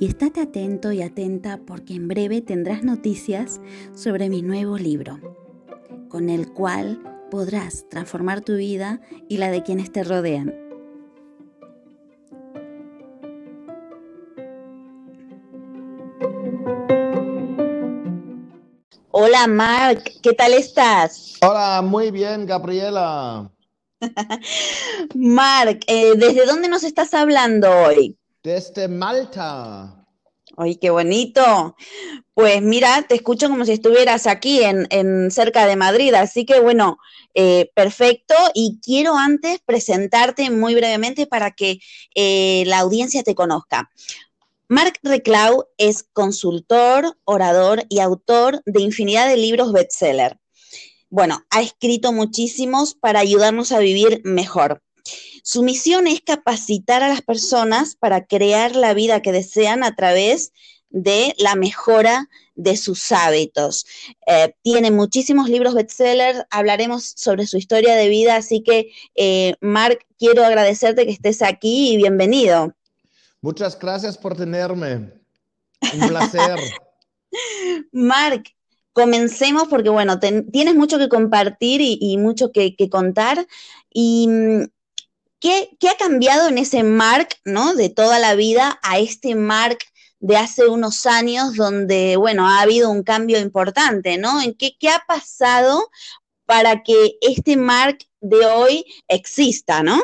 Y estate atento y atenta porque en breve tendrás noticias sobre mi nuevo libro, con el cual podrás transformar tu vida y la de quienes te rodean. Hola Mark, ¿qué tal estás? Hola, muy bien, Gabriela. Mark, eh, ¿desde dónde nos estás hablando hoy? Desde Malta. Ay, qué bonito. Pues mira, te escucho como si estuvieras aquí en, cerca de Madrid, así que bueno, eh, perfecto. Y quiero antes presentarte muy brevemente para que eh, la audiencia te conozca. Mark Reclau es consultor, orador y autor de infinidad de libros bestseller. Bueno, ha escrito muchísimos para ayudarnos a vivir mejor. Su misión es capacitar a las personas para crear la vida que desean a través de la mejora de sus hábitos. Eh, tiene muchísimos libros bestsellers, hablaremos sobre su historia de vida, así que, eh, Mark, quiero agradecerte que estés aquí y bienvenido. Muchas gracias por tenerme. Un placer. Mark, comencemos porque, bueno, tienes mucho que compartir y, mucho que, contar. ¿Y mm, ¿qué, ha cambiado en ese Mark, ¿no? De toda la vida a este Mark de hace unos años donde, bueno, ha habido un cambio importante, ¿no? ¿En qué, qué ha pasado para que este Mark de hoy exista, ¿no?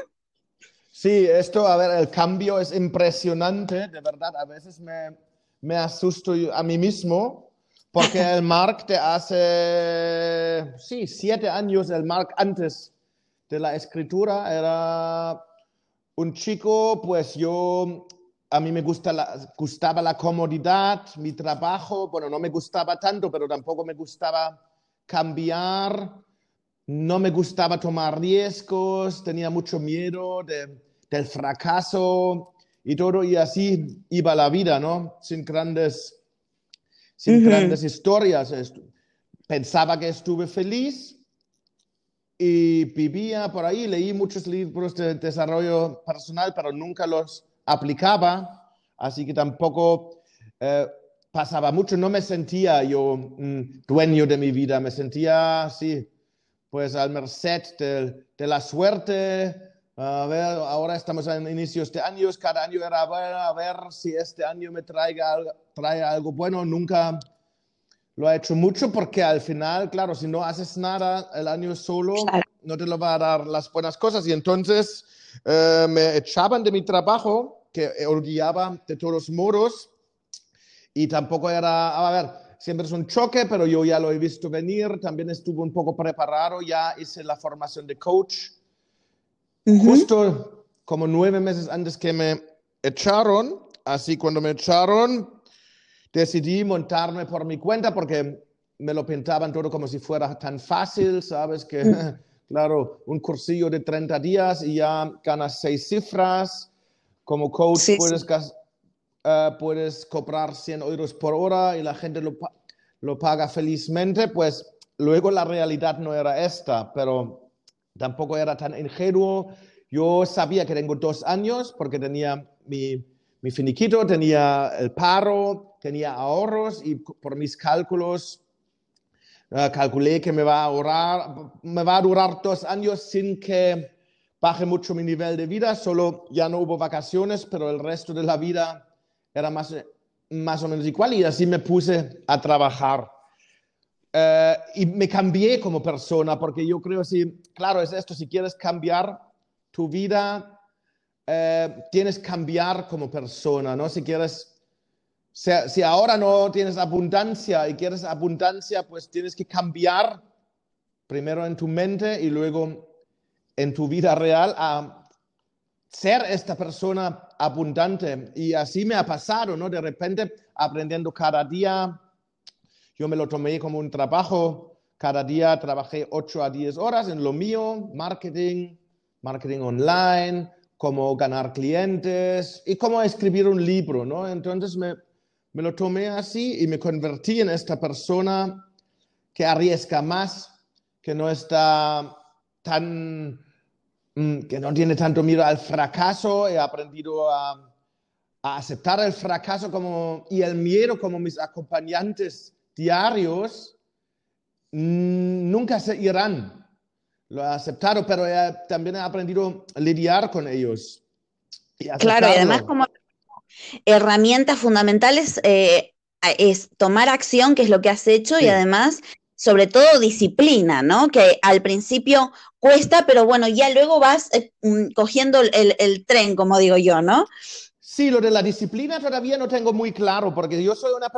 Sí, esto, a ver, el cambio es impresionante, de verdad, a veces me, me asusto a mí mismo, porque el Mark de hace, sí, siete años, el Mark antes de la escritura era un chico, pues yo, a mí me gusta la, gustaba la comodidad, mi trabajo, bueno, no me gustaba tanto, pero tampoco me gustaba cambiar, no me gustaba tomar riesgos, tenía mucho miedo de del fracaso y todo, y así iba la vida, ¿no? Sin grandes, sin grandes historias. Pensaba que estuve feliz y vivía por ahí, leí muchos libros de desarrollo personal, pero nunca los aplicaba, así que tampoco eh, pasaba mucho, no me sentía yo mm, dueño de mi vida, me sentía así, pues al merced de, la suerte, a ahora estamos en inicios de años, cada año era a ver, a ver si este año me traiga, trae algo bueno. Nunca lo ha hecho mucho porque al final, claro, si no haces nada el año solo, no te lo va a dar las buenas cosas. Y entonces eh, me echaban de mi trabajo, que odiaba de todos modos, y tampoco era, a ver, siempre es un choque, pero yo ya lo he visto venir, también estuve un poco preparado, ya hice la formación de coach. Justo como nueve meses antes que me echaron, así cuando me echaron, decidí montarme por mi cuenta porque me lo pintaban todo como si fuera tan fácil, ¿sabes? Que, mm. claro, un cursillo de 30 días y ya ganas seis cifras. Como coach puedes, eh, puedes cobrar 100 euros por hora y la gente lo, lo paga felizmente. Pues luego la realidad no era esta, pero tampoco era tan ingenuo. Yo sabía que tengo dos años porque tenía mi, mi finiquito, tenía el paro, tenía ahorros y por mis cálculos uh, calculé que me va a ahorrar, me va a durar dos años sin que baje mucho mi nivel de vida, solo ya no hubo vacaciones, pero el resto de la vida era más, más o menos igual y así me puse a trabajar. Uh, y me cambié como persona, porque yo creo, si, claro, es esto, si quieres cambiar tu vida, uh, tienes que cambiar como persona, ¿no? Si quieres si, ahora no tienes abundancia y quieres abundancia, pues tienes que cambiar primero en tu mente y luego en tu vida real a ser esta persona abundante. Y así me ha pasado, ¿no? De repente, aprendiendo cada día, yo me lo tomé como un trabajo. Cada día trabajé 8 a 10 horas en lo mío, marketing, marketing online, cómo ganar clientes y cómo escribir un libro, ¿no? Entonces me, me lo tomé así y me convertí en esta persona que arriesga más, que no está tan, mm, que no tiene tanto miedo al fracaso. He aprendido a, aceptar el fracaso como, y el miedo como mis acompañantes diarios. Mm, nunca se irán. Lo he aceptado, pero también he aprendido a lidiar con ellos. claro, y además como herramientas fundamentales eh, es tomar acción, que es lo que has hecho, y además, sobre todo, disciplina, ¿no? Que al principio cuesta, pero bueno, ya luego vas eh, mm, cogiendo el, tren, como digo yo, ¿no? Sí, lo de la disciplina todavía no tengo muy claro, porque yo soy una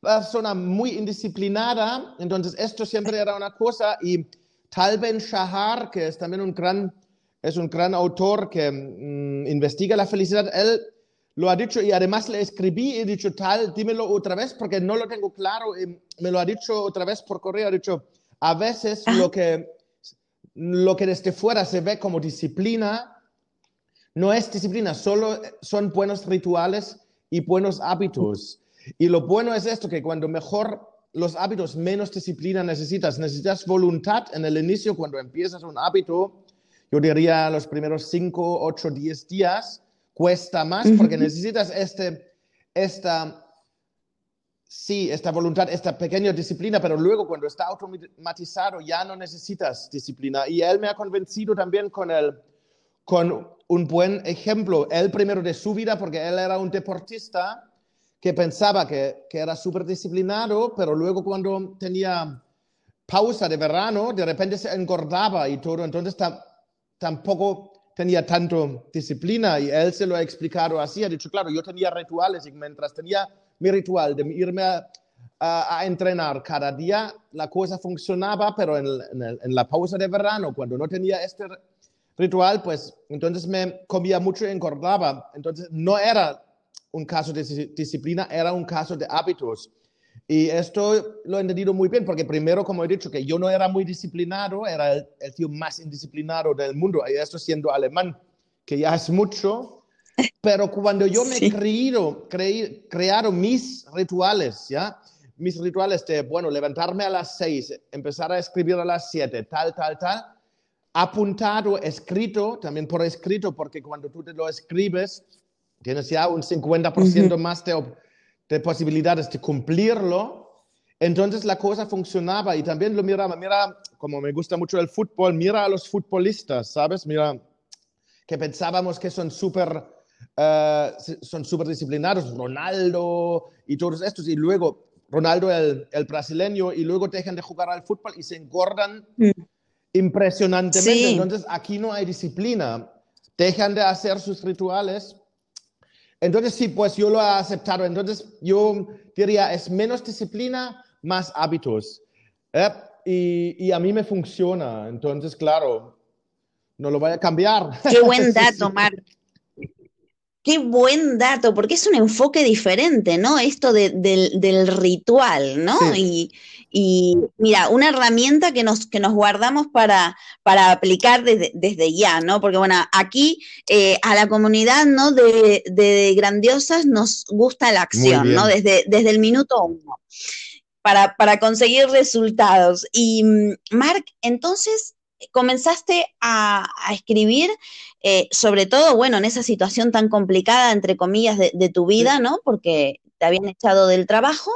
persona muy indisciplinada, entonces esto siempre era una cosa, y Tal Ben Shahar, que es también un gran, es un gran autor que mm, investiga la felicidad, él lo ha dicho y además le escribí y he dicho tal, dímelo otra vez porque no lo tengo claro y me lo ha dicho otra vez por correo, ha dicho, a veces ah. lo que, lo que desde fuera se ve como disciplina no es disciplina, solo son buenos rituales y buenos hábitos. Y lo bueno es esto, que cuando mejor los hábitos, menos disciplina necesitas. Necesitas voluntad en el inicio, cuando empiezas un hábito, yo diría los primeros 5, 8, 10 días, cuesta más porque necesitas este, esta, sí, esta voluntad, esta pequeña disciplina, pero luego cuando está automatizado ya no necesitas disciplina. Y él me ha convencido también con, el, con un buen ejemplo, él primero de su vida, porque él era un deportista que pensaba que, que era súper disciplinado, pero luego cuando tenía pausa de verano, de repente se engordaba y todo, entonces tampoco tenía tanto disciplina y él se lo ha explicado así, ha dicho, claro, yo tenía rituales y mientras tenía mi ritual de irme a, entrenar cada día, la cosa funcionaba, pero en, en, la pausa de verano, cuando no tenía este ritual, pues entonces me comía mucho y engordaba. Entonces no era un caso de disciplina, era un caso de hábitos. Y esto lo he entendido muy bien, porque primero, como he dicho, que yo no era muy disciplinado, era el, tío más indisciplinado del mundo, y esto siendo alemán, que ya es mucho, pero cuando yo me he creído, creí, crearon mis rituales, ¿ya? Mis rituales de, bueno, levantarme a las seis, empezar a escribir a las siete, tal, tal, tal, apuntado, escrito, también por escrito, porque cuando tú te lo escribes, tienes ya un 50% más de de posibilidades de cumplirlo, entonces la cosa funcionaba y también lo miraba, mira, como me gusta mucho el fútbol, mira a los futbolistas, ¿sabes? Mira, que pensábamos que son súper uh, son super disciplinados, Ronaldo y todos estos, y luego Ronaldo el, el, brasileño, y luego dejan de jugar al fútbol y se engordan mm. impresionantemente. Entonces aquí no hay disciplina, dejan de hacer sus rituales entonces, sí, pues yo lo he aceptado. Entonces, yo diría, es menos disciplina, más hábitos. ¿eh? Y, y, a mí me funciona. Entonces, claro, no lo voy a cambiar. Qué buen dato, Marc. Qué buen dato, porque es un enfoque diferente, ¿no? Esto del, ritual, ¿no? Y, mira, una herramienta que nos, que nos guardamos para, para aplicar desde, ya, ¿no? Porque bueno, aquí eh, a la comunidad, ¿no? De, grandiosas nos gusta la acción, ¿no? Desde, desde el minuto uno, para, para conseguir resultados. Y mm, Marc, entonces, comenzaste a, escribir, eh, sobre todo, bueno, en esa situación tan complicada, entre comillas, de, tu vida, ¿no? Porque te habían echado del trabajo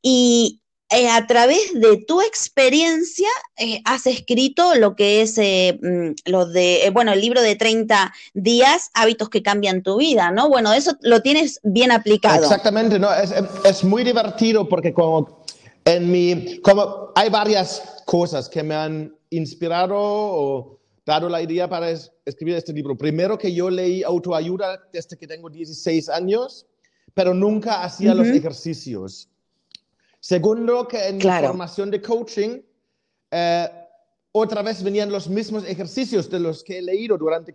y eh, a través de tu experiencia eh, has escrito lo que es mm, lo de, bueno, el libro de 30 días, hábitos que cambian tu vida, ¿no? Bueno, eso lo tienes bien aplicado. Exactamente, no, es, es muy divertido porque como en mi, como hay varias cosas que me han inspirado o dado la idea para escribir este libro. Primero que yo leí autoayuda desde que tengo 16 años, pero nunca hacía los ejercicios. Segundo, que en mi formación de coaching, eh, otra vez venían los mismos ejercicios de los que he leído durante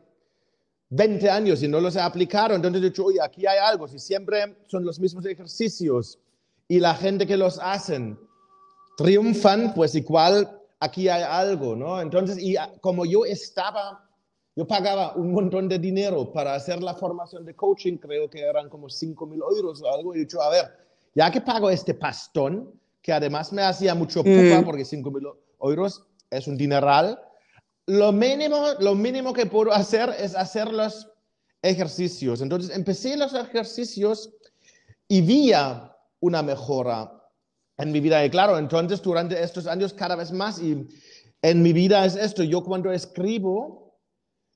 20 años y no los he aplicado. Entonces he dicho, oye, aquí hay algo. Si siempre son los mismos ejercicios y la gente que los hacen triunfan, pues igual aquí hay algo, ¿no? Entonces, y ah, como yo estaba, yo pagaba un montón de dinero para hacer la formación de coaching, creo que eran como 5 mil euros o algo, y dicho, a ver, ya que pago este pastón, que además me hacía mucho pupa, mm. porque 5 mil euros es un dineral, lo mínimo, lo mínimo que puedo hacer es hacer los ejercicios. Entonces empecé los ejercicios y vi una mejora en mi vida. Y claro, entonces durante estos años cada vez más y en mi vida es esto, yo cuando escribo,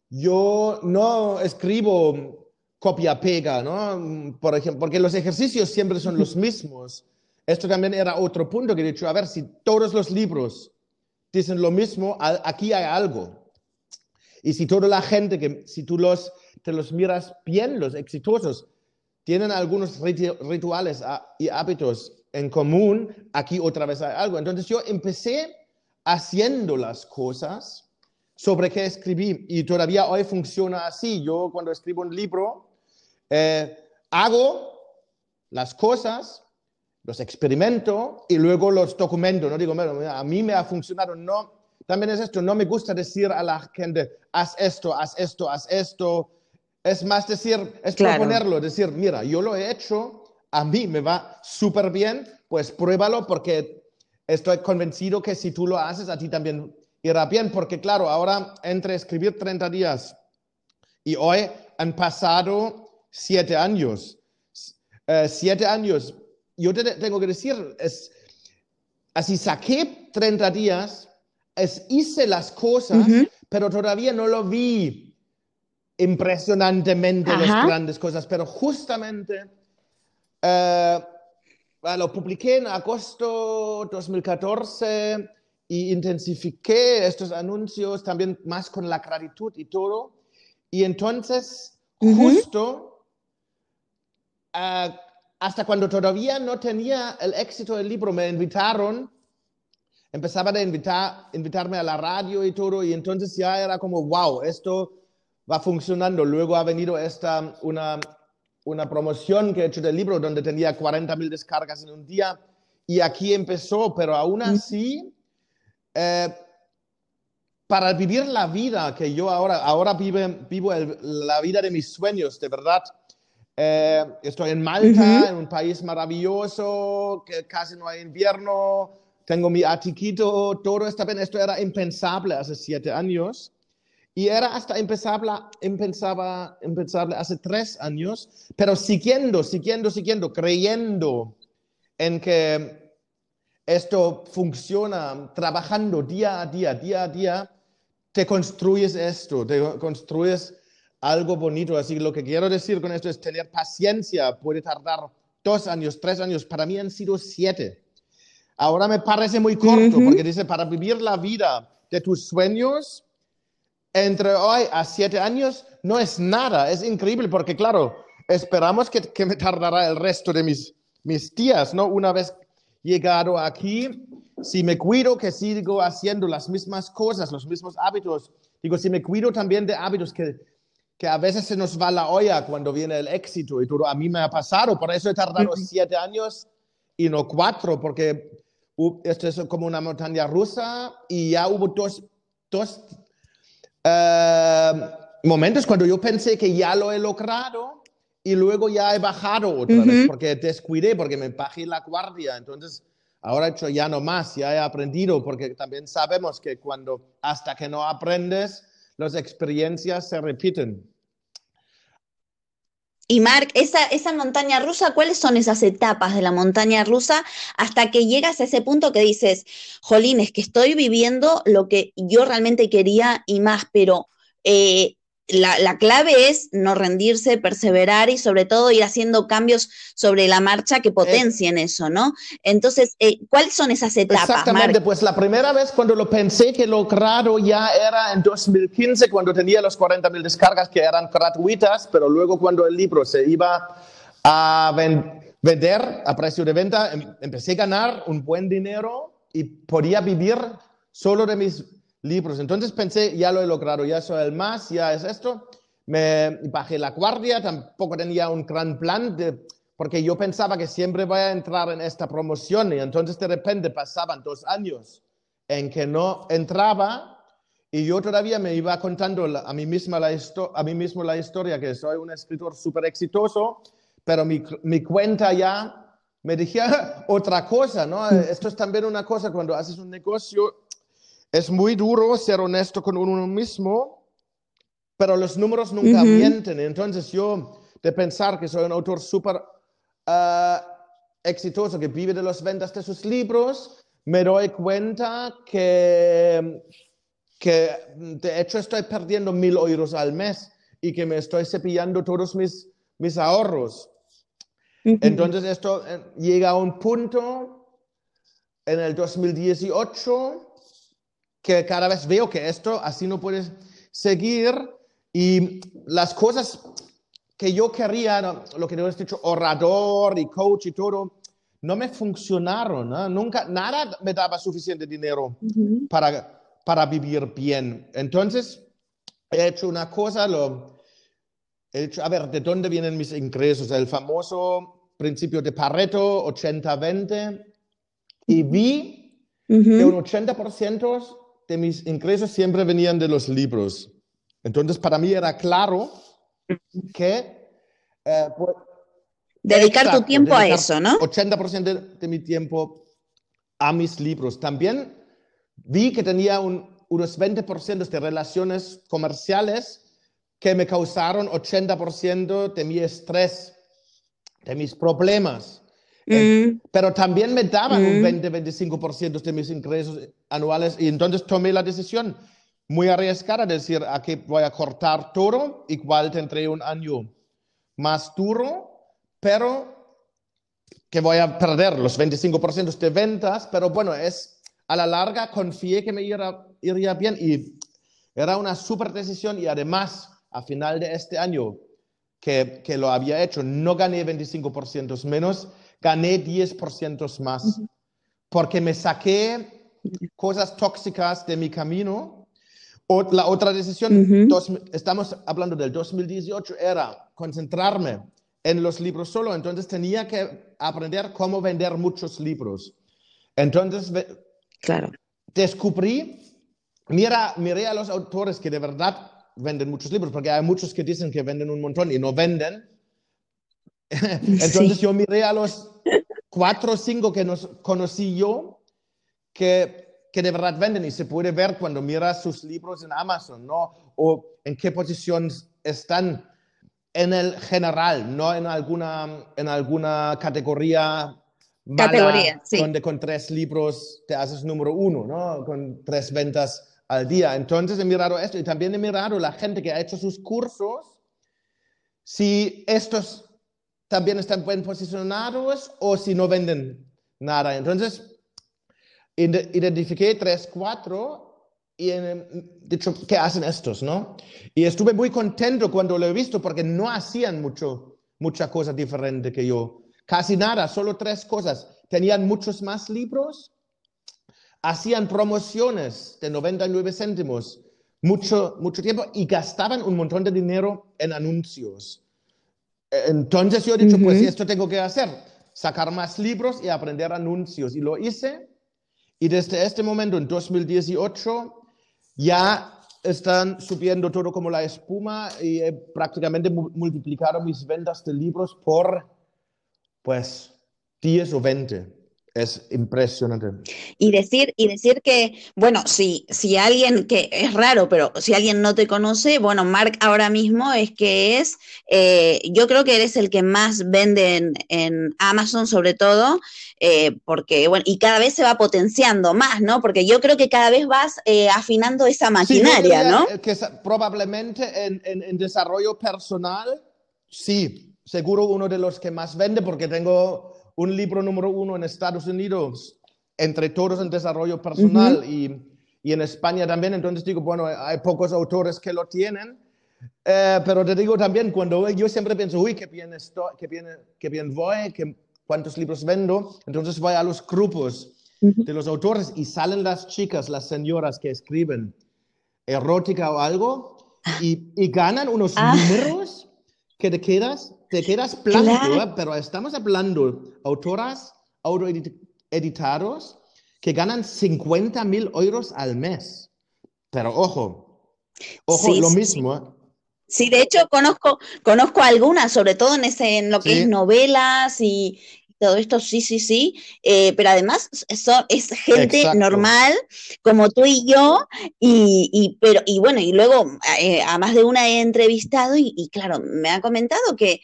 yo no escribo copia-pega, ¿no? Por ejemplo, porque los ejercicios siempre son los mismos. Esto también era otro punto que he dicho, a ver, si todos los libros dicen lo mismo, aquí hay algo. Y si toda la gente que, si tú los, te los miras bien, los exitosos, tienen algunos rituales ah, y hábitos en común, aquí otra vez hay algo. Entonces yo empecé haciendo las cosas sobre qué escribí y todavía hoy funciona así. Yo cuando escribo un libro, eh, hago las cosas, los experimento y luego los documento. No digo, a mí me ha funcionado, no. También es esto, no me gusta decir a la gente, haz esto, haz esto, haz esto. Es más decir, es proponerlo, decir, mira, yo lo he hecho, a mí me va súper bien, pues pruébalo porque estoy convencido que si tú lo haces, a ti también irá bien, porque claro, ahora entre escribir 30 días y hoy han pasado siete años. Eh, siete años. Yo te tengo que decir, es, así saqué 30 días, es, hice las cosas, pero todavía no lo vi impresionantemente las grandes cosas, pero justamente eh, lo publiqué en agosto 2014 y intensifiqué estos anuncios también más con la gratitud y todo. Y entonces, justo eh, hasta cuando todavía no tenía el éxito del libro, me invitaron, empezaban a invitar, invitarme a la radio y todo, y entonces ya era como, wow, esto va funcionando. Luego ha venido esta, una una promoción que he hecho del libro donde tenía 40 mil descargas en un día y aquí empezó, pero aún así, eh, para vivir la vida que yo ahora, ahora vive, vivo la vida de mis sueños, de verdad. Eh, estoy en Malta, en un país maravilloso, que casi no hay invierno, tengo mi atiquito, todo está bien. Esto era impensable hace siete años. Y era hasta impensable, impensaba, impensable hace tres años, pero siguiendo, siguiendo, siguiendo, creyendo en que esto funciona, trabajando día a día, día a día, te construyes esto, te construyes algo bonito. Así que lo que quiero decir con esto es tener paciencia. Puede tardar dos años, tres años. Para mí han sido siete. Ahora me parece muy corto porque dice, para vivir la vida de tus sueños, entre hoy a siete años no es nada, es increíble porque claro, esperamos que, que me tardará el resto de mis, mis días, ¿no? Una vez llegado aquí, si me cuido que sigo haciendo las mismas cosas, los mismos hábitos, digo, si me cuido también de hábitos que, que a veces se nos va la olla cuando viene el éxito y todo, a mí me ha pasado, por eso he tardado siete años y no cuatro, porque esto es como una montaña rusa y ya hubo dos, dos eh, momentos cuando yo pensé que ya lo he logrado y luego ya he bajado otra vez porque descuidé, porque me bajé la guardia. Entonces, ahora he hecho ya no más, ya he aprendido, porque también sabemos que cuando hasta que no aprendes, las experiencias se repiten. Y Mark, esa, esa montaña rusa, ¿cuáles son esas etapas de la montaña rusa hasta que llegas a ese punto que dices, Jolín, es que estoy viviendo lo que yo realmente quería y más, pero eh, la, clave es no rendirse, perseverar y sobre todo ir haciendo cambios sobre la marcha que potencien eso, ¿no? Entonces, eh, ¿cuáles son esas etapas? Exactamente, pues la primera vez cuando lo pensé que lo logrado ya era en 2015, cuando tenía los 40 mil descargas que eran gratuitas, pero luego cuando el libro se iba a vender a precio de venta, em, empecé a ganar un buen dinero y podía vivir solo de mis libros. Entonces pensé, ya lo he logrado, ya soy el más, ya es esto. Me bajé la guardia, tampoco tenía un gran plan, de, porque yo pensaba que siempre voy a entrar en esta promoción y entonces de repente pasaban dos años en que no entraba y yo todavía me iba contando a mí, misma la a mí mismo la historia que soy un escritor súper exitoso, pero mi, mi cuenta ya me decía otra cosa, ¿no? Esto es también una cosa cuando haces un negocio es muy duro ser honesto con uno mismo, pero los números nunca mienten. Entonces yo, de pensar que soy un autor súper ah, exitoso, que vive de las ventas de sus libros, me doy cuenta que, que de hecho estoy perdiendo mil euros al mes y que me estoy cepillando todos mis, mis ahorros. Entonces esto eh, llega a un punto en el 2018 que cada vez veo que esto así no puede seguir y las cosas que yo quería, lo que yo he dicho, orador y coach y todo, no me funcionaron. Nunca, nada me daba suficiente dinero para, para vivir bien. Entonces, he hecho una cosa, lo, he dicho, a ver, ¿de dónde vienen mis ingresos? El famoso principio de Pareto, 80-20, y vi que un 80% de mis ingresos siempre venían de los libros. Entonces, para mí era claro que... Eh, pues, dedicar tu tiempo a eso, ¿no? 80% de, mi tiempo a mis libros. También vi que tenía un, unos 20% de relaciones comerciales que me causaron 80% de mi estrés, de mis problemas. Eh, mm. Pero también me daban un 20-25% mm. de mis ingresos anuales. Y entonces tomé la decisión muy arriesgada de decir, aquí voy a cortar todo, igual tendré un año más duro, pero que voy a perder los 25% de ventas, pero bueno, es a la larga confié que me iría bien y era una super decisión. Y además a final de este año que, que lo había hecho, no gané 25% menos, gané 10% más, porque me saqué cosas tóxicas de mi camino. O, la otra decisión, estamos hablando del 2018, era concentrarme en los libros solo, entonces tenía que aprender cómo vender muchos libros. Entonces, claro. descubrí, mira, miré a los autores que de verdad venden muchos libros, porque hay muchos que dicen que venden un montón y no venden, Entonces yo miré a los cuatro o cinco que nos conocí yo que, que de verdad venden y se puede ver cuando miras sus libros en Amazon, ¿no? O en qué posición están en el general, no en alguna, en alguna categoría categoría, sí. donde con tres libros te haces número uno, ¿no? Con tres ventas al día. Entonces he mirado esto y también he mirado la gente que ha hecho sus cursos, si estos también están bien posicionados o si no venden nada. Entonces, identifiqué tres, cuatro y he dicho, ¿qué hacen estos? ¿no? Y estuve muy contento cuando lo he visto porque no hacían mucho, mucha cosa diferente que yo. Casi nada, solo tres cosas. Tenían muchos más libros, hacían promociones de 99 céntimos mucho, mucho tiempo y gastaban un montón de dinero en anuncios. Entonces yo he dicho, pues esto tengo que hacer, sacar más libros y aprender anuncios. Y lo hice. Y desde este momento, en 2018, ya están subiendo todo como la espuma y he prácticamente multiplicado mis ventas de libros por, pues, 10 o 20. Es impresionante. Y decir, y decir que, bueno, si, si alguien, que es raro, pero si alguien no te conoce, bueno, Mark ahora mismo es que es, eh, yo creo que eres el que más vende en, Amazon sobre todo, eh, porque, bueno, y cada vez se va potenciando más, ¿no? Porque yo creo que cada vez vas eh, afinando esa maquinaria, ¿no? Que probablemente en, en desarrollo personal, sí, seguro uno de los que más vende porque tengo un libro número uno en Estados Unidos, entre todos en desarrollo personal y, y, en España también. Entonces digo, bueno, hay pocos autores que lo tienen. Eh, pero te digo también, cuando yo siempre pienso, uy, qué bien, estoy, qué bien, qué bien voy, qué, cuántos libros vendo, entonces voy a los grupos de los autores y salen las chicas, las señoras que escriben erótica o algo y, y ganan unos ah. números que te quedas te quedas blanco, ¿eh? pero estamos hablando autoras autoeditados que ganan 50 mil euros al mes. Pero ojo, ojo, lo mismo. ¿eh? Sí, de hecho conozco, conozco algunas, sobre todo en ese, en lo que es novelas y, todo esto, sí, sí, sí, eh, pero además eso es gente normal como tú y yo, y, y, pero, y bueno, y luego eh, a más de una he entrevistado y, claro, me ha comentado que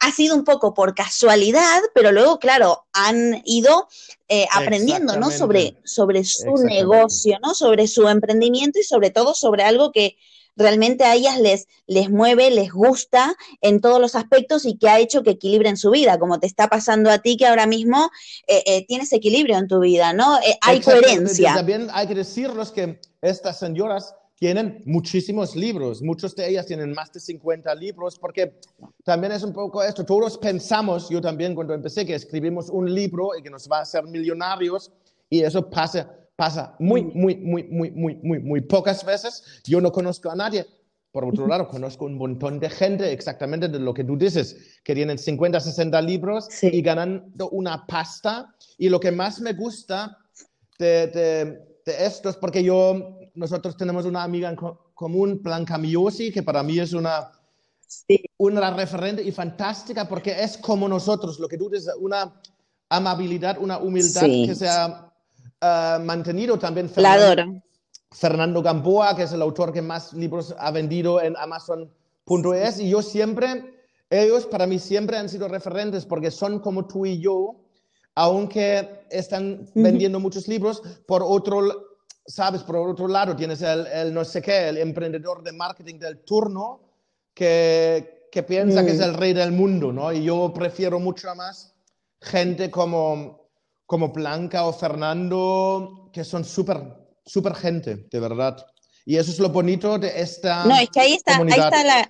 ha sido un poco por casualidad, pero luego, claro, han ido eh, aprendiendo, ¿no? Sobre, sobre su negocio, ¿no? Sobre su emprendimiento y sobre todo sobre algo que realmente a ellas les, les mueve, les gusta en todos los aspectos y que ha hecho que equilibren su vida, como te está pasando a ti que ahora mismo eh, eh, tienes equilibrio en tu vida, ¿no? Eh, hay coherencia. También hay que decirles que estas señoras tienen muchísimos libros, muchos de ellas tienen más de 50 libros, porque también es un poco esto, todos pensamos, yo también cuando empecé, que escribimos un libro y que nos va a hacer millonarios, y eso pasa pasa muy, muy, muy, muy, muy, muy, muy pocas veces. Yo no conozco a nadie. Por otro lado, conozco un montón de gente exactamente de lo que tú dices, que tienen 50, 60 libros y ganando una pasta. Y lo que más me gusta de, de, esto es porque yo, nosotros tenemos una amiga en común, Blanca Miosi, que para mí es una, una referente y fantástica porque es como nosotros, lo que tú dices, una amabilidad, una humildad que sea eh, mantenido también Fernando, Fernando Gamboa, que es el autor que más libros ha vendido en Amazon.es. Y yo siempre, ellos para mí siempre han sido referentes porque son como tú y yo, aunque están vendiendo muchos libros, por otro, sabes, por otro lado tienes el, no sé qué, el emprendedor de marketing del turno que, que piensa que es mm. el rey del mundo, ¿no? Y yo prefiero mucho más gente como como Blanca o Fernando, que son súper, súper gente, de verdad. Y eso es lo bonito de esta. No, es que ahí está, ahí está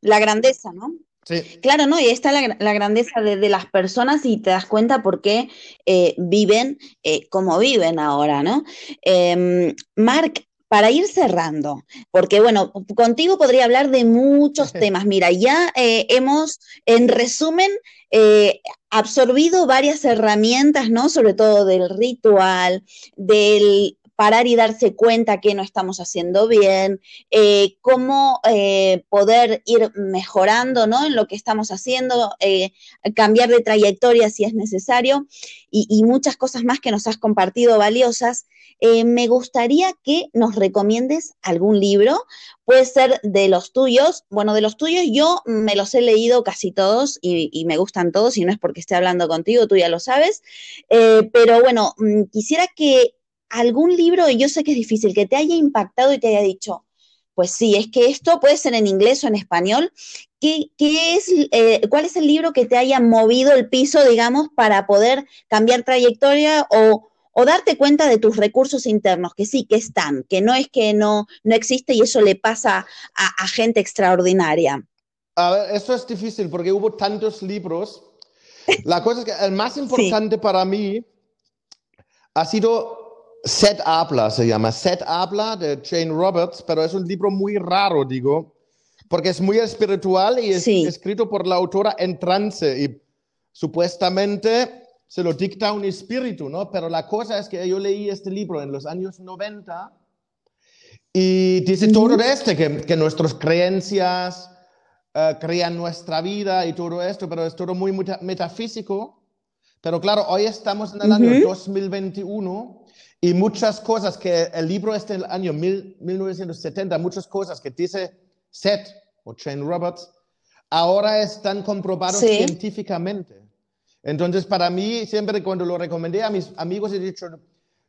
la, grandeza, ¿no? Sí. Claro, ¿no? Y ahí está la, grandeza de, las personas y te das cuenta por qué eh, viven eh, como viven ahora, ¿no? Eh, Marc, para ir cerrando, porque bueno, contigo podría hablar de muchos temas. Mira, ya hemos, en resumen, eh, absorbido varias herramientas, ¿no? Sobre todo del ritual, del parar y darse cuenta que no estamos haciendo bien, eh, cómo eh, poder ir mejorando ¿no? en lo que estamos haciendo, eh, cambiar de trayectoria si es necesario y, muchas cosas más que nos has compartido valiosas. me gustaría que nos recomiendes algún libro, puede ser de los tuyos. Bueno, de los tuyos yo me los he leído casi todos y, y me gustan todos y no es porque esté hablando contigo, tú ya lo sabes, pero bueno, mm, quisiera que algún libro, y yo sé que es difícil, que te haya impactado y te haya dicho, pues sí, es que esto puede ser en inglés o en español. ¿Qué, es, eh, ¿Cuál es el libro que te haya movido el piso, digamos, para poder cambiar trayectoria o, o, darte cuenta de tus recursos internos, que sí, que están, que no es que no, no existe y eso le pasa a, gente extraordinaria? A ver, eso es difícil porque hubo tantos libros. La cosa es que el más importante para mí ha sido Set Habla se llama. Set Habla de Jane Roberts, pero es un libro muy raro, digo, porque es muy espiritual y es escrito por la autora en trance y supuestamente se lo dicta un espíritu, ¿no? Pero la cosa es que yo leí este libro en los años 90 y dice todo esto, que, que nuestras creencias uh, crean nuestra vida y todo esto, pero es todo muy metafísico. Pero claro, hoy estamos en el año 2021 y muchas cosas que el libro es del año 1970, muchas cosas que dice Seth o Shane Roberts, ahora están comprobados científicamente. Entonces, para mí, siempre cuando lo recomendé a mis amigos, he dicho,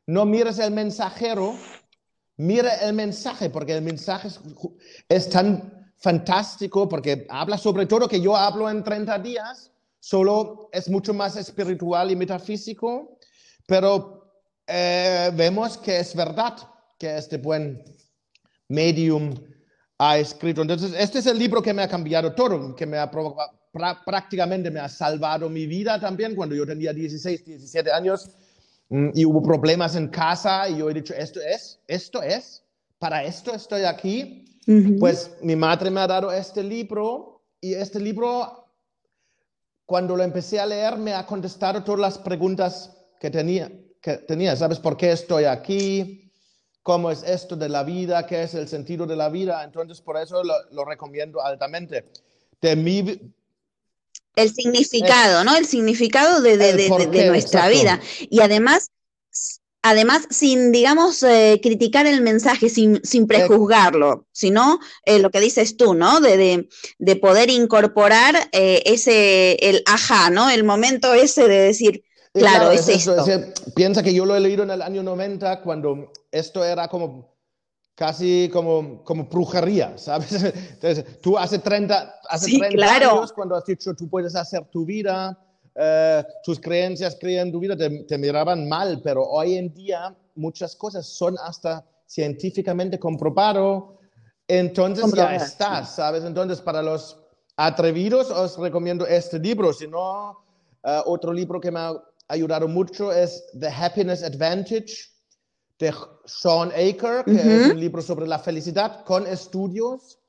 no mires el mensajero, mira el mensaje, porque el mensaje es, tan fantástico, porque habla sobre todo que yo hablo en 30 días, solo es mucho más espiritual y metafísico, pero eh, vemos que es verdad que este buen medium ha escrito. Entonces, este es el libro que me ha cambiado todo, que me ha prácticamente me ha salvado mi vida también cuando yo tenía 16, 17 años mm, y hubo problemas en casa y yo he dicho, esto es, esto es, para esto estoy aquí. Pues mi madre me ha dado este libro y este libro, cuando lo empecé a leer, me ha contestado todas las preguntas que tenía que tenía. ¿Sabes por qué estoy aquí? ¿Cómo es esto de la vida? ¿Qué es el sentido de la vida? Entonces, por eso lo, recomiendo altamente. De mi, el significado, ¿no? El significado de, de, nuestra vida. Y además, además sin, digamos, eh, criticar el mensaje, sin, sin prejuzgarlo, sino eh, lo que dices tú, ¿no? De, poder incorporar eh, ese, el ajá, ¿no? El momento ese de decir, Claro, es, esto. piensa que yo lo he leído en el año 90 cuando esto era como casi como, como brujería, ¿sabes? Entonces, tú hace 30, hace 30 años, cuando has dicho tú puedes hacer tu vida, eh, tus creencias crean tu vida, te, miraban mal, pero hoy en día muchas cosas son hasta científicamente comprobado, entonces ya estás, ¿sabes? Entonces, para los atrevidos os recomiendo este libro, si no, eh, otro libro que me ha ayudado mucho es The Happiness Advantage de Sean Aker, que es un libro sobre la felicidad con estudios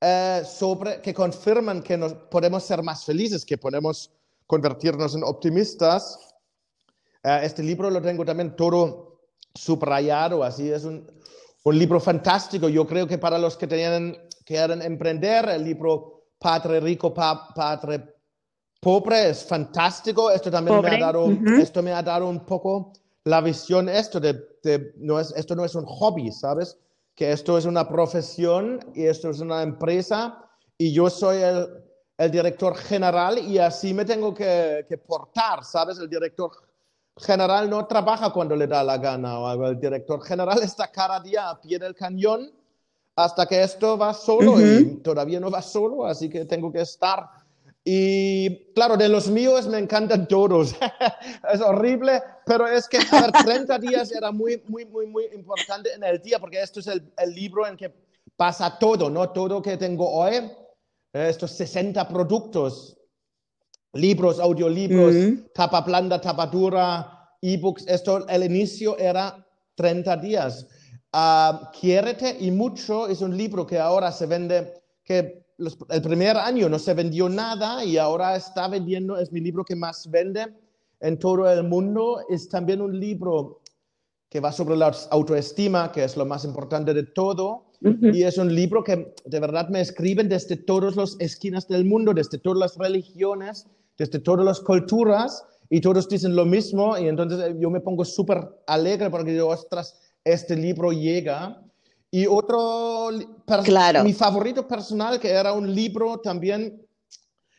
eh, sobre, que confirman que nos, podemos ser más felices, que podemos convertirnos en optimistas. Eh, este libro lo tengo también todo subrayado, así es un, un libro fantástico. Yo creo que para los que quieren emprender, el libro Padre Rico, Padre pobre es fantástico. Esto también me ha dado, esto me ha dado un poco la visión esto de, no es, esto no es un hobby, ¿sabes? Que esto es una profesión y esto es una empresa y yo soy el, el director general y así me tengo que, que, portar, ¿sabes? El director general no trabaja cuando le da la gana o algo. El director general está cada día a pie del cañón hasta que esto va solo y todavía no va solo, así que tengo que estar y claro, de los míos me encantan todos. es horrible, pero es que ver, 30 días era muy, muy, muy, muy importante en el día, porque esto es el, el libro en que pasa todo, ¿no? Todo que tengo hoy, estos 60 productos, libros, audiolibros, tapa blanda, tapa dura, ebooks, esto, el inicio era 30 días. Uh, Quiérete y mucho es un libro que ahora se vende, que el primer año no se vendió nada y ahora está vendiendo, es mi libro que más vende en todo el mundo. Es también un libro que va sobre la autoestima, que es lo más importante de todo. Y es un libro que de verdad me escriben desde todas las esquinas del mundo, desde todas las religiones, desde todas las culturas, y todos dicen lo mismo. Y entonces yo me pongo súper alegre porque digo, ostras, este libro llega. Y otro, claro. mi favorito personal, que era un libro también,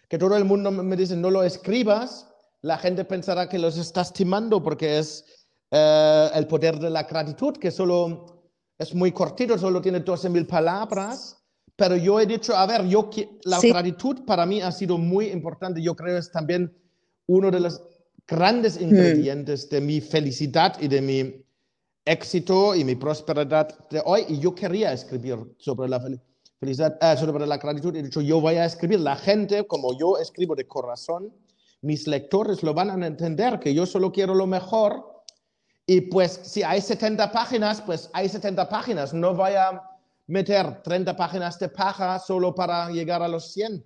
que todo el mundo me dice, no lo escribas, la gente pensará que los estás timando porque es eh, el poder de la gratitud, que solo es muy cortito, solo tiene 12 mil palabras. Pero yo he dicho, a ver, yo, la gratitud para mí ha sido muy importante. Yo creo que es también uno de los grandes hmm. ingredientes de mi felicidad y de mi éxito y mi prosperidad de hoy y yo quería escribir sobre la felicidad, eh, sobre la gratitud. He dicho, yo voy a escribir. La gente, como yo escribo de corazón, mis lectores lo van a entender, que yo solo quiero lo mejor Y pues si hay 70 páginas, pues hay 70 páginas. No voy a meter 30 páginas de paja solo para llegar a los 100.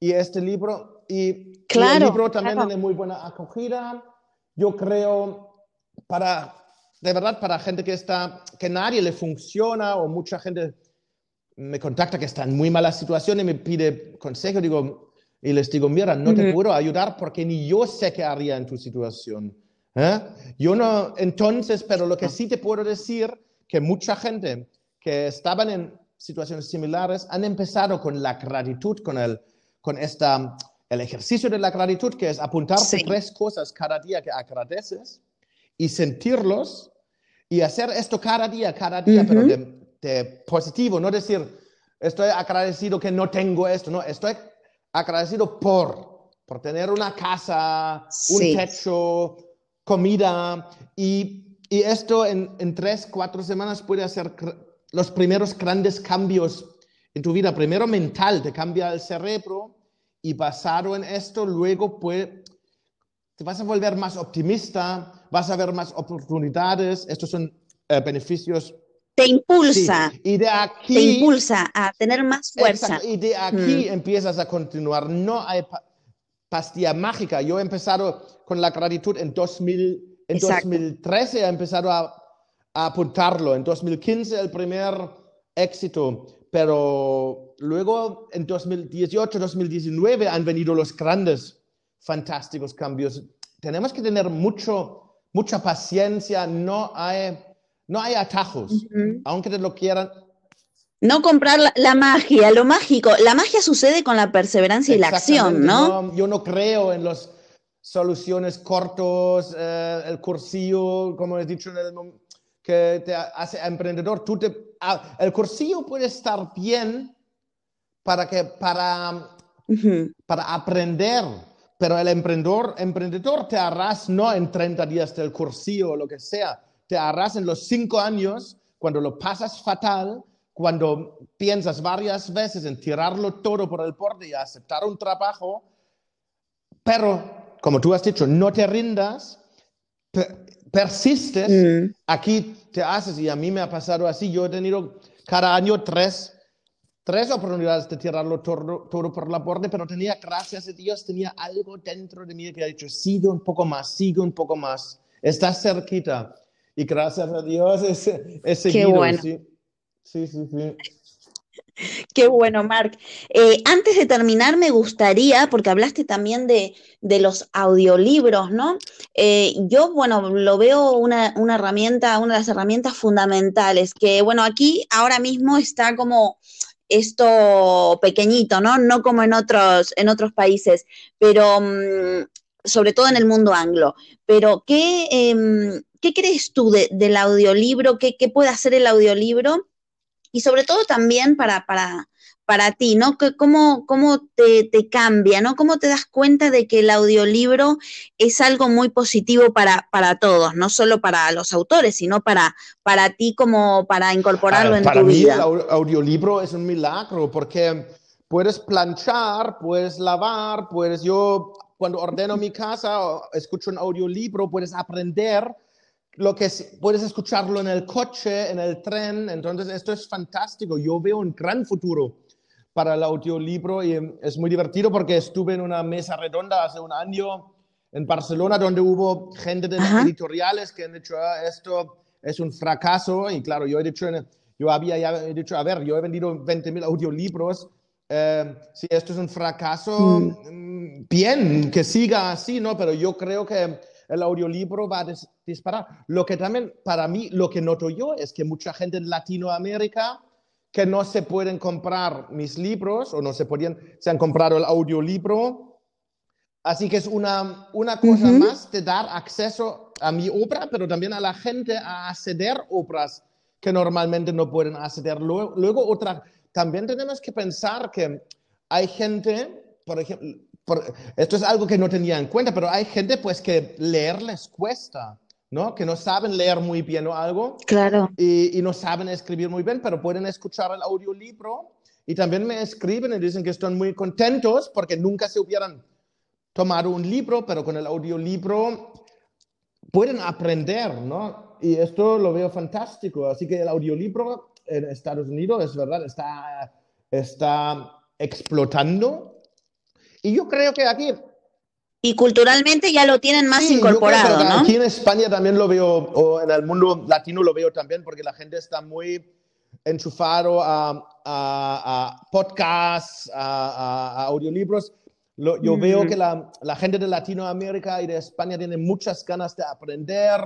Y este libro, y, el libro también tiene muy buena acogida. Yo creo, para, de verdad, para gente que está, que nadie le funciona o mucha gente me contacta que está en muy mala situación y me pide consejo, digo, y les digo, mira, no te puedo ayudar porque ni yo sé qué haría en tu situación. ¿eh? Yo no, entonces, pero lo que sí te puedo decir, que mucha gente que estaban en situaciones similares han empezado con la gratitud, con el, con esta, el ejercicio de la gratitud, que es apuntarte tres cosas cada día que agradeces y sentirlos y hacer esto cada día, cada día, pero de, positivo, no decir, estoy agradecido que no tengo esto, no, estoy agradecido por, por tener una casa, un techo, comida y, y esto en, en, tres, cuatro semanas puede hacer los primeros grandes cambios en tu vida. Primero mental, te cambia el cerebro y basado en esto, luego puede, te vas a volver más optimista, vas a ver más oportunidades. Estos son eh, beneficios. Te impulsa. Y de aquí. Te impulsa a tener más fuerza. y de aquí mm. empiezas a continuar. No hay pastilla mágica. Yo he empezado con la gratitud en, 2000, en 2013, he empezado a, a apuntarlo. En 2015 el primer éxito pero luego en 2018, 2019 han venido los grandes, fantásticos cambios. Tenemos que tener mucho, mucha paciencia, no hay, no hay atajos, aunque te lo quieran. No comprar la, magia, lo mágico. La magia sucede con la perseverancia y la acción, ¿no? Yo no creo en las soluciones cortos, eh, el cursillo, como he dicho en el que te hace emprendedor. Tú te, ah, el cursillo puede estar bien para, que, para, para aprender, pero el emprendedor, emprendedor te harás no en 30 días del cursillo o lo que sea, te harás en los 5 años cuando lo pasas fatal, cuando piensas varias veces en tirarlo todo por el borde y aceptar un trabajo, pero como tú has dicho, no te rindas, persistes, mm. aquí te haces, y a mí me ha pasado así, yo he tenido cada año tres, tres oportunidades de tirarlo todo, por la borde, pero tenía, gracias a Dios, tenía algo dentro de mí que ha dicho, sigue un poco más, sigue un poco más, estás cerquita. Y gracias a Dios he, seguido. Qué bueno. sí, sí, sí. sí. Qué bueno, Marc. Eh, antes de terminar, me gustaría, porque hablaste también de, los audiolibros, ¿no? Eh, yo, bueno, lo veo una, herramienta, una de las herramientas fundamentales, que, bueno, aquí ahora mismo está como esto pequeñito, ¿no? No como en otros, en otros países, pero mm, sobre todo en el mundo anglo. Pero, ¿qué, em, ¿qué crees tú del audiolibro? ¿Qué, ¿Qué puede hacer el audiolibro? y sobre todo también para, para, para ti, ¿no? ¿Cómo, cómo te, te, cambia, ¿no? ¿Cómo te das cuenta de que el audiolibro es algo muy positivo para, para todos, no solo para los autores, sino para, para ti como para incorporarlo en tu vida? Para mí el audiolibro es un milagro porque puedes planchar, puedes lavar, puedes yo cuando ordeno mi casa, escucho un audiolibro, puedes aprender lo que puedes escucharlo en el coche, en el tren, entonces esto es fantástico. Yo veo un gran futuro para el audiolibro y em, es muy divertido porque estuve en una mesa redonda hace un año en Barcelona donde hubo gente de editoriales que han dicho ah, esto es un fracaso y claro, yo he dicho, yo había ya dicho, a ver, yo he vendido 20.000 audiolibros, eh, si esto es un fracaso, mm. Mm, bien, que siga así, ¿no? Pero yo creo que el audiolibro va a disparar. Lo que también, para mí, lo que noto yo es que mucha gente en Latinoamérica que no se pueden comprar mis libros o no se podían, se han comprado el audiolibro. Así que es una, una cosa más de dar acceso a mi obra, pero también a la gente a acceder obras que normalmente no pueden acceder. Luego, luego otra, también tenemos que pensar que hay gente, por ejemplo, esto es algo que no tenía en cuenta, pero hay gente pues que leer les cuesta, ¿no? Que no saben leer muy bien o algo. Claro. Y, y no saben escribir muy bien, pero pueden escuchar el audiolibro y también me escriben y dicen que están muy contentos porque nunca se hubieran tomado un libro, pero con el audiolibro pueden aprender, ¿no? Y esto lo veo fantástico. Así que el audiolibro en Estados Unidos, es verdad, está, está explotando. Y yo creo que aquí... Y culturalmente ya lo tienen más incorporado, ¿no? Aquí en España también lo veo, o en el mundo latino lo veo también, porque la gente está muy enchufado a, a, podcasts, a, audiolibros. yo veo que la, la, gente de Latinoamérica y de España tiene muchas ganas de aprender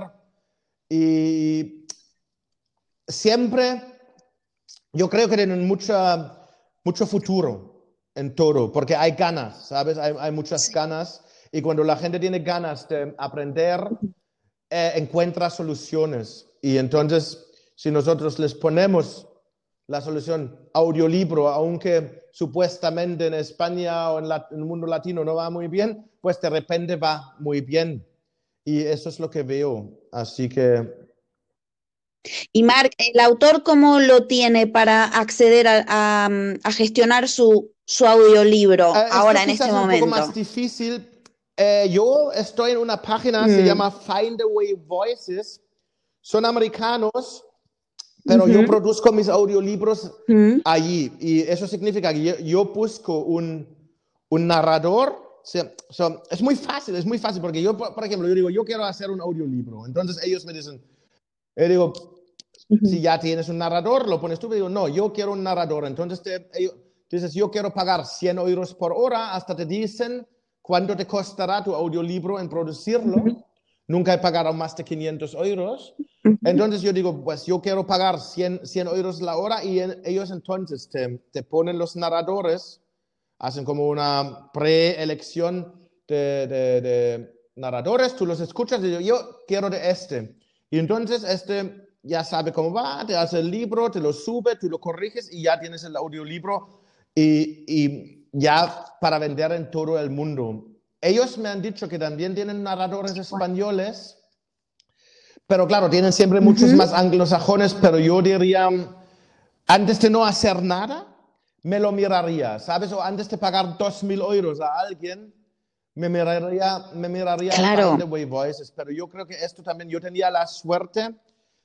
y siempre yo creo que tienen mucha, mucho futuro en todo, porque hay ganas, ¿sabes? Hay, hay muchas ganas y cuando la gente tiene ganas de aprender, eh, encuentra soluciones. Y entonces, si nosotros les ponemos la solución audiolibro, aunque supuestamente en España o en, el mundo latino no va muy bien, pues de repente va muy bien. Y eso es lo que veo. Así que... Y Mark, ¿el autor cómo lo tiene para acceder a, gestionar su, su audiolibro eh, ahora en este momento? Es un poco más difícil. Eh, yo estoy en una página, se mm. llama Find Away Voices. Son americanos pero yo produzco mis audiolibros allí y eso significa que yo, busco un, un narrador. es muy fácil, es muy fácil porque yo, por ejemplo, yo digo, yo quiero hacer un audiolibro. Entonces ellos me dicen, yo digo, si ya tienes un narrador, lo pones tú. Y digo, no, yo quiero un narrador. Entonces te, ellos, dices, yo quiero pagar 100 euros por hora, hasta te dicen cuánto te costará tu audiolibro en producirlo. Nunca he pagado más de 500 euros. Entonces yo digo, pues yo quiero pagar 100, 100 euros la hora y ellos entonces te, te, ponen los narradores, hacen como una preelección de, de, de, narradores, tú los escuchas y yo, yo quiero de este. Y entonces este ya sabe cómo va, te hace el libro, te lo sube, tú lo corriges y ya tienes el audiolibro y, y ya para vender en todo el mundo. Ellos me han dicho que también tienen narradores españoles pero claro, tienen siempre muchos más anglosajones, pero yo diría, antes de no hacer nada, me lo miraría, ¿sabes? O antes de pagar dos mil euros a alguien, me miraría, me miraría claro. de Way Voices. Pero yo creo que esto también, yo tenía la suerte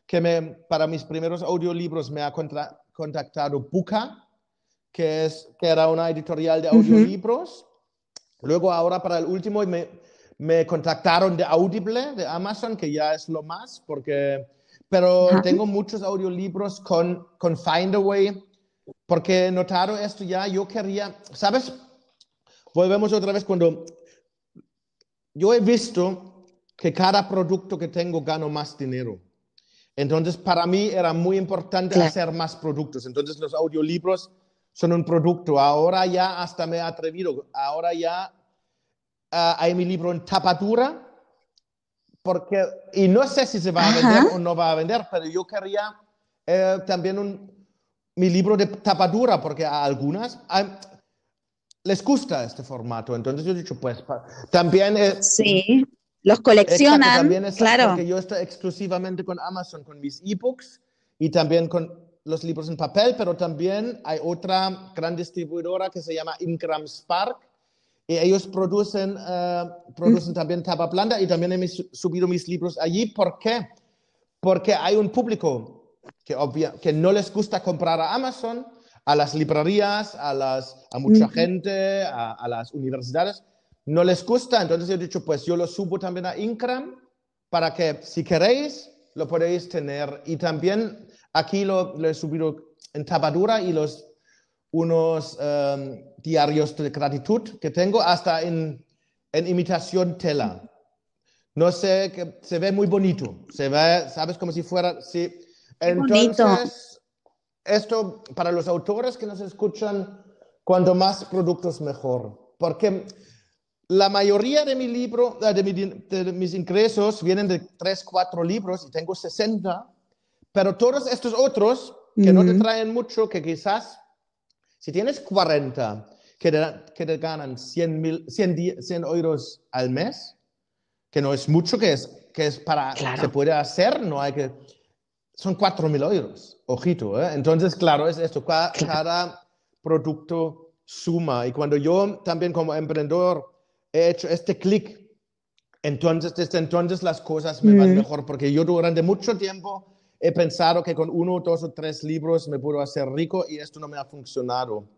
que me, para mis primeros audiolibros me ha contactado Buca, que, es, que era una editorial de audiolibros. Luego ahora para el último me, me contactaron de Audible, de Amazon, que ya es lo más, porque, pero tengo muchos audiolibros con, con Findaway, porque notaron esto ya, yo quería, ¿sabes? Volvemos otra vez cuando yo he visto que cada producto que tengo gano más dinero. Entonces, para mí era muy importante hacer más productos. Entonces, los audiolibros son un producto. Ahora ya hasta me he atrevido. Ahora ya Ah, hay mi libro en tapadura, porque, y no sé si se va a vender o no va a vender, pero yo quería eh, también un, mi libro de tapadura, porque a algunas les gusta este formato. Entonces yo he dicho, pues también... sí, los coleccionan, también es claro. Porque yo estoy exclusivamente con Amazon, con mis ebooks y también con los libros en papel, pero también hay otra gran distribuidora que se llama Ingram Spark, y ellos producen, eh, producen también tapa blanda y también he subido mis libros allí. ¿Por qué? Porque hay un público que, que no les gusta comprar a Amazon, a las librerías, a, las, a mucha gente, a, las universidades. No les gusta, entonces he dicho, pues yo lo subo también a Incram para que si queréis lo podéis tener. Y también aquí lo, lo he subido en tapadura y los unos em, diarios de gratitud que tengo hasta en, en, imitación tela. No sé, que se ve muy bonito. Se ve, ¿sabes? Como si fuera... Sí. Entonces, esto para los autores que nos escuchan, cuanto más productos mejor. Porque la mayoría de mi libro, de, de mis ingresos vienen de tres, cuatro libros y tengo 60, pero todos estos otros que no te traen mucho, que quizás si tienes 40 que te, ganan 100, 100, 100, euros al mes, que no es mucho, que es, que es para, se puede hacer, no hay que, son 4.000 euros, ojito, ¿eh? Entonces, claro, es esto, cada, producto suma. Y cuando yo también como emprendedor he hecho este clic Entonces, desde entonces las cosas me van mejor, porque yo durante mucho tiempo he pensado que con uno, dos o tres libros me puedo hacer rico y esto no me ha funcionado.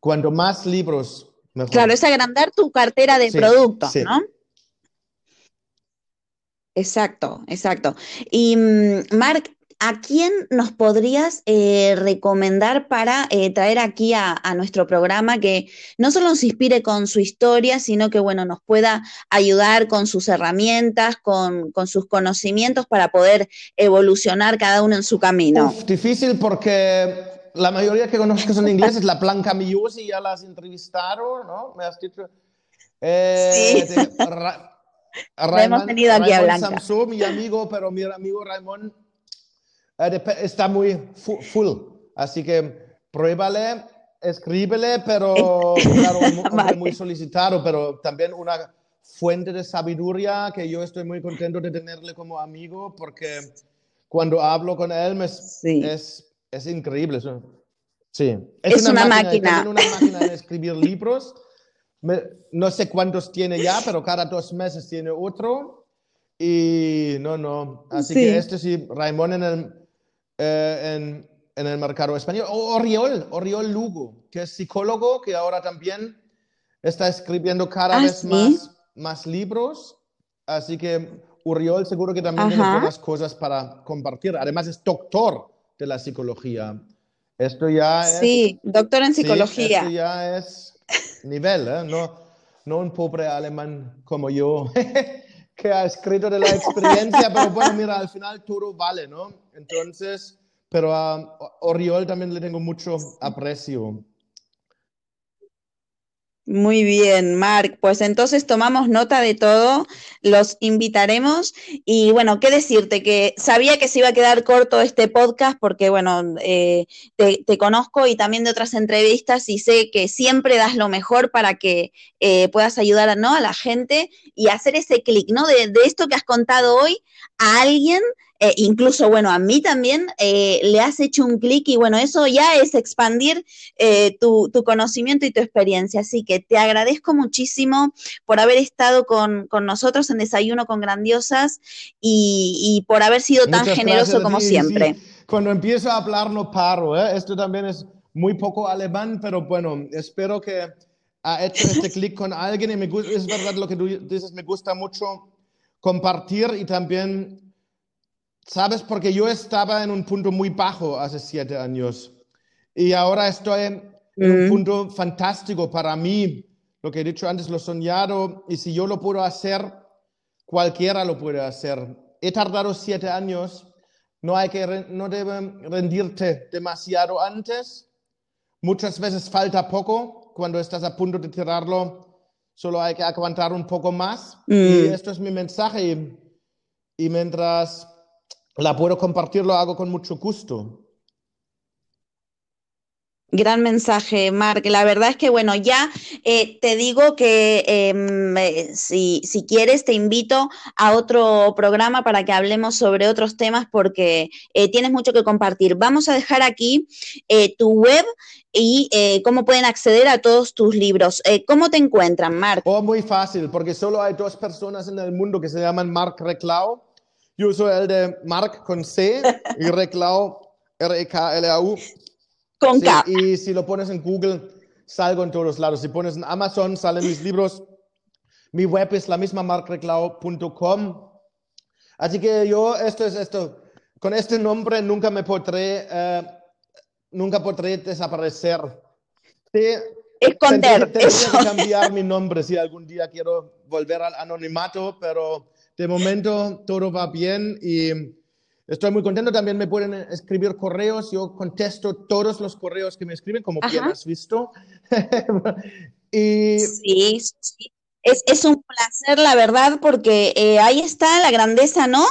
Cuando más libros, mejor. Claro, es agrandar tu cartera de productos, ¿no? Exacto, exacto. Y mm, Marc, ¿a quién nos podrías eh, recomendar para eh, traer aquí a, nuestro programa que no solo nos inspire con su historia, sino que bueno, nos pueda ayudar con sus herramientas, con, sus conocimientos para poder evolucionar cada uno en su camino? difícil porque la mayoría que conozco son ingleses, la Blanca Miyusi ya las entrevistaron, ¿no? Me has dicho. Eh, sí. hemos tenido aquí a Blanca. Samsung, mi amigo, pero mi amigo Raymond está muy full, así que pruébale, escríbele, pero claro, muy, muy solicitado, pero también una fuente de sabiduría que yo estoy muy contento de tenerle como amigo porque cuando hablo con él me, es, es increíble. Sí, es, una, máquina. Tiene una máquina de escribir libros no sé cuántos tiene ya, pero cada dos meses tiene otro. Y no, no. Así que este sí, Raimón en el, eh, en, en, el mercado español. O Oriol, Oriol Lugo, que es psicólogo, que ahora también está escribiendo cada ah, vez más, más libros. Así que Oriol seguro que también tiene buenas cosas para compartir. Además es doctor de la psicología. Esto ya es... Sí, doctor en psicología. esto ya es nivel, ¿eh? no, no un pobre alemán como yo que ha escrito de la experiencia, pero bueno, mira, al final todo vale, ¿no? Entonces, pero a Oriol también le tengo mucho aprecio. Muy bien, Marc. Pues entonces tomamos nota de todo, los invitaremos y bueno, qué decirte, que sabía que se iba a quedar corto este podcast porque bueno, eh, te, conozco y también de otras entrevistas y sé que siempre das lo mejor para que eh, puedas ayudar ¿no? a la gente y hacer ese clic, ¿no? De, de esto que has contado hoy a alguien eh, incluso, bueno, a mí también eh, le has hecho un clic y bueno, eso ya es expandir eh, tu, conocimiento y tu experiencia. Así que te agradezco muchísimo por haber estado con, nosotros en Desayuno con Grandiosas y, por haber sido tan generoso como siempre. Cuando empiezo a hablar no paro, esto también es muy poco alemán, pero bueno, espero que ha hecho este clic con alguien y me, es verdad lo que tú dices, me gusta mucho compartir y también ¿Sabes? Porque yo estaba en un punto muy bajo hace siete años y ahora estoy en un punto fantástico para mí. Lo que he dicho antes, lo soñado y si yo lo puedo hacer, cualquiera lo puede hacer. He tardado siete años, no hay que, no debe rendirte demasiado antes. Muchas veces falta poco cuando estás a punto de tirarlo, solo hay que aguantar un poco más. Y mm. esto es mi mensaje. y mientras la puedo compartir, lo hago con mucho gusto. Gran mensaje, Mark. La verdad es que, bueno, ya eh, te digo que em, eh, si, si, quieres, te invito a otro programa para que hablemos sobre otros temas porque eh, tienes mucho que compartir. Vamos a dejar aquí tu web y cómo pueden acceder a todos tus libros. ¿Cómo te encuentran, Mark? Oh, muy fácil, porque solo hay dos personas en el mundo que se llaman Mark Reclau yo soy el de Mark con C y Reclau, R-E-K-L-A-U. Con K. Y si lo pones en Google, salgo en todos lados. Si pones en Amazon, salen mis libros. Mi web es la misma markreclau.com. Así que yo, esto es esto. Con este nombre nunca me podré, eh, nunca podré desaparecer. Sí, Esconder. Que cambiar mi nombre si algún día quiero volver al anonimato, pero de momento todo va bien y estoy muy contento. También me pueden escribir correos. Yo contesto todos los correos que me escriben, como bien has visto. y... Sí, sí. Es, es, un placer, la verdad, porque eh, ahí está la grandeza, ¿no?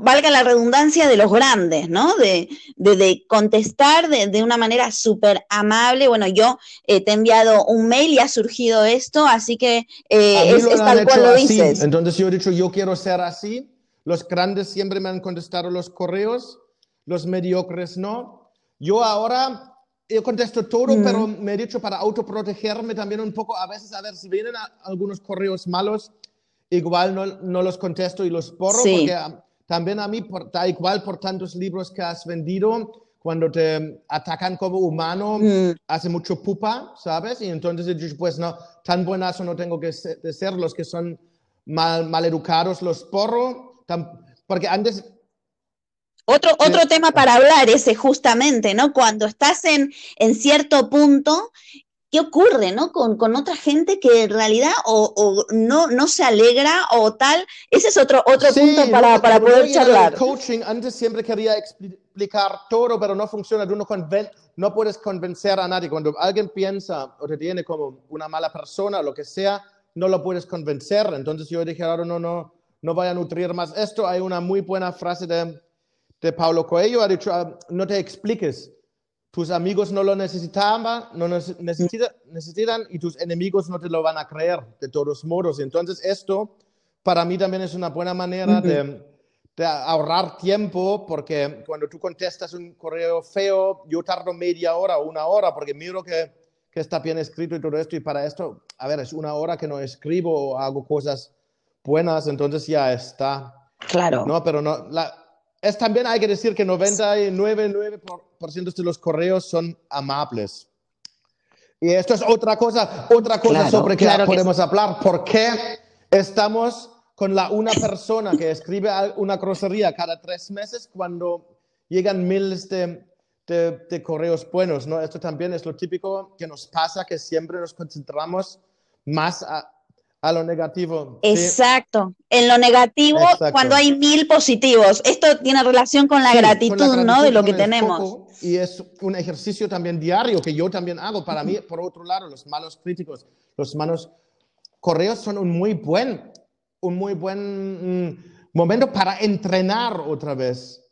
Valga la redundancia de los grandes, ¿no? De, de, contestar de, de, una manera súper amable. Bueno, yo eh, te he enviado un mail y ha surgido esto, así que eh, es, tal cual lo dices. Entonces yo he dicho, yo quiero ser así. Los grandes siempre me han contestado los correos, los mediocres no. Yo ahora yo contesto todo, mm. pero me he dicho para autoprotegerme también un poco, a veces a ver si vienen algunos correos malos igual no, no los contesto y los borro, Sí. porque también a mí, por, da igual por tantos libros que has vendido, cuando te atacan como humano, Mm. hace mucho pupa, ¿sabes? Y entonces yo, pues no, tan buenazo no tengo que ser, de ser, los que son mal, mal educados los porro, porque antes, Otro, otro tema para hablar ese justamente, ¿no? Cuando estás en, en cierto punto, ¿qué ocurre, ¿no? Con, con otra gente que en realidad o, o no, no se alegra o tal. Ese es otro, otro Sí, punto para, para poder charlar. coaching, antes siempre quería expli- explicar todo, pero no funciona. Tú no, conven- no puedes convencer a nadie. Cuando alguien piensa o te tiene como una mala persona o lo que sea, no lo puedes convencer. Entonces yo dije, ahora no, no, no voy a nutrir más esto. Hay una muy buena frase de, de Paulo Coelho, ha dicho, ah, no te expliques. Tus amigos no lo necesitaban, no neces- necesita- necesitan y tus enemigos no te lo van a creer de todos modos. Entonces esto para mí también es una buena manera de, de ahorrar tiempo porque cuando tú contestas un correo feo, yo tardo media hora o una hora porque miro que, que está bien escrito y todo esto y para esto, a ver, es una hora que no escribo o hago cosas buenas, entonces ya está. Claro. No, pero no. La, es también hay que decir que 99% de los correos son amables. Y esto es otra cosa, otra cosa Claro, sobre claro que podemos hablar. ¿Por qué estamos con la una persona que escribe una grosería cada tres meses cuando llegan miles de, de- de correos buenos? ¿no? Esto también es lo típico que nos pasa, que siempre nos concentramos más a, a lo negativo. Sí. Exacto. En lo negativo, Exacto. cuando hay mil positivos. Esto tiene relación con la Sí, gratitud, con la ¿no? De lo que tenemos. foco, y es un ejercicio también diario que yo también hago. Para mí, por otro lado, los malos críticos, los malos correos son un muy buen, un muy buen mm, momento para entrenar otra vez.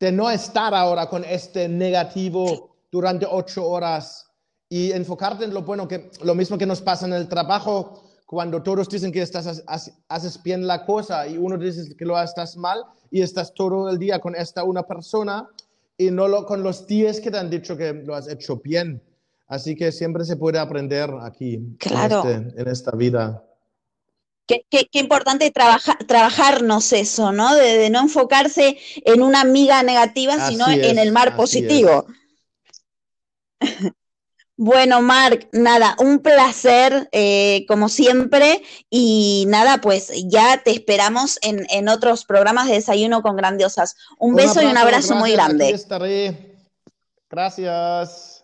De no estar ahora con este negativo durante ocho horas y enfocarte en lo bueno, que lo mismo que nos pasa en el trabajo, cuando todos dicen que estás, haces- bien la cosa y uno dice que lo estás mal y estás todo el día con esta una persona y no lo, con los 10 que te han dicho que lo has hecho bien. Así que siempre se puede aprender aquí, en Claro. este- en esta vida. Qué, qué- qué importante trabaja- trabajarnos eso, ¿no? De, de no enfocarse en una amiga negativa, sino Así en es, el mar positivo. Bueno, Marc, nada, un placer eh, como siempre y nada, pues ya te esperamos en, en otros programas de Desayuno con Grandiosas. Un beso y un abrazo muy grande. Estaré. Gracias.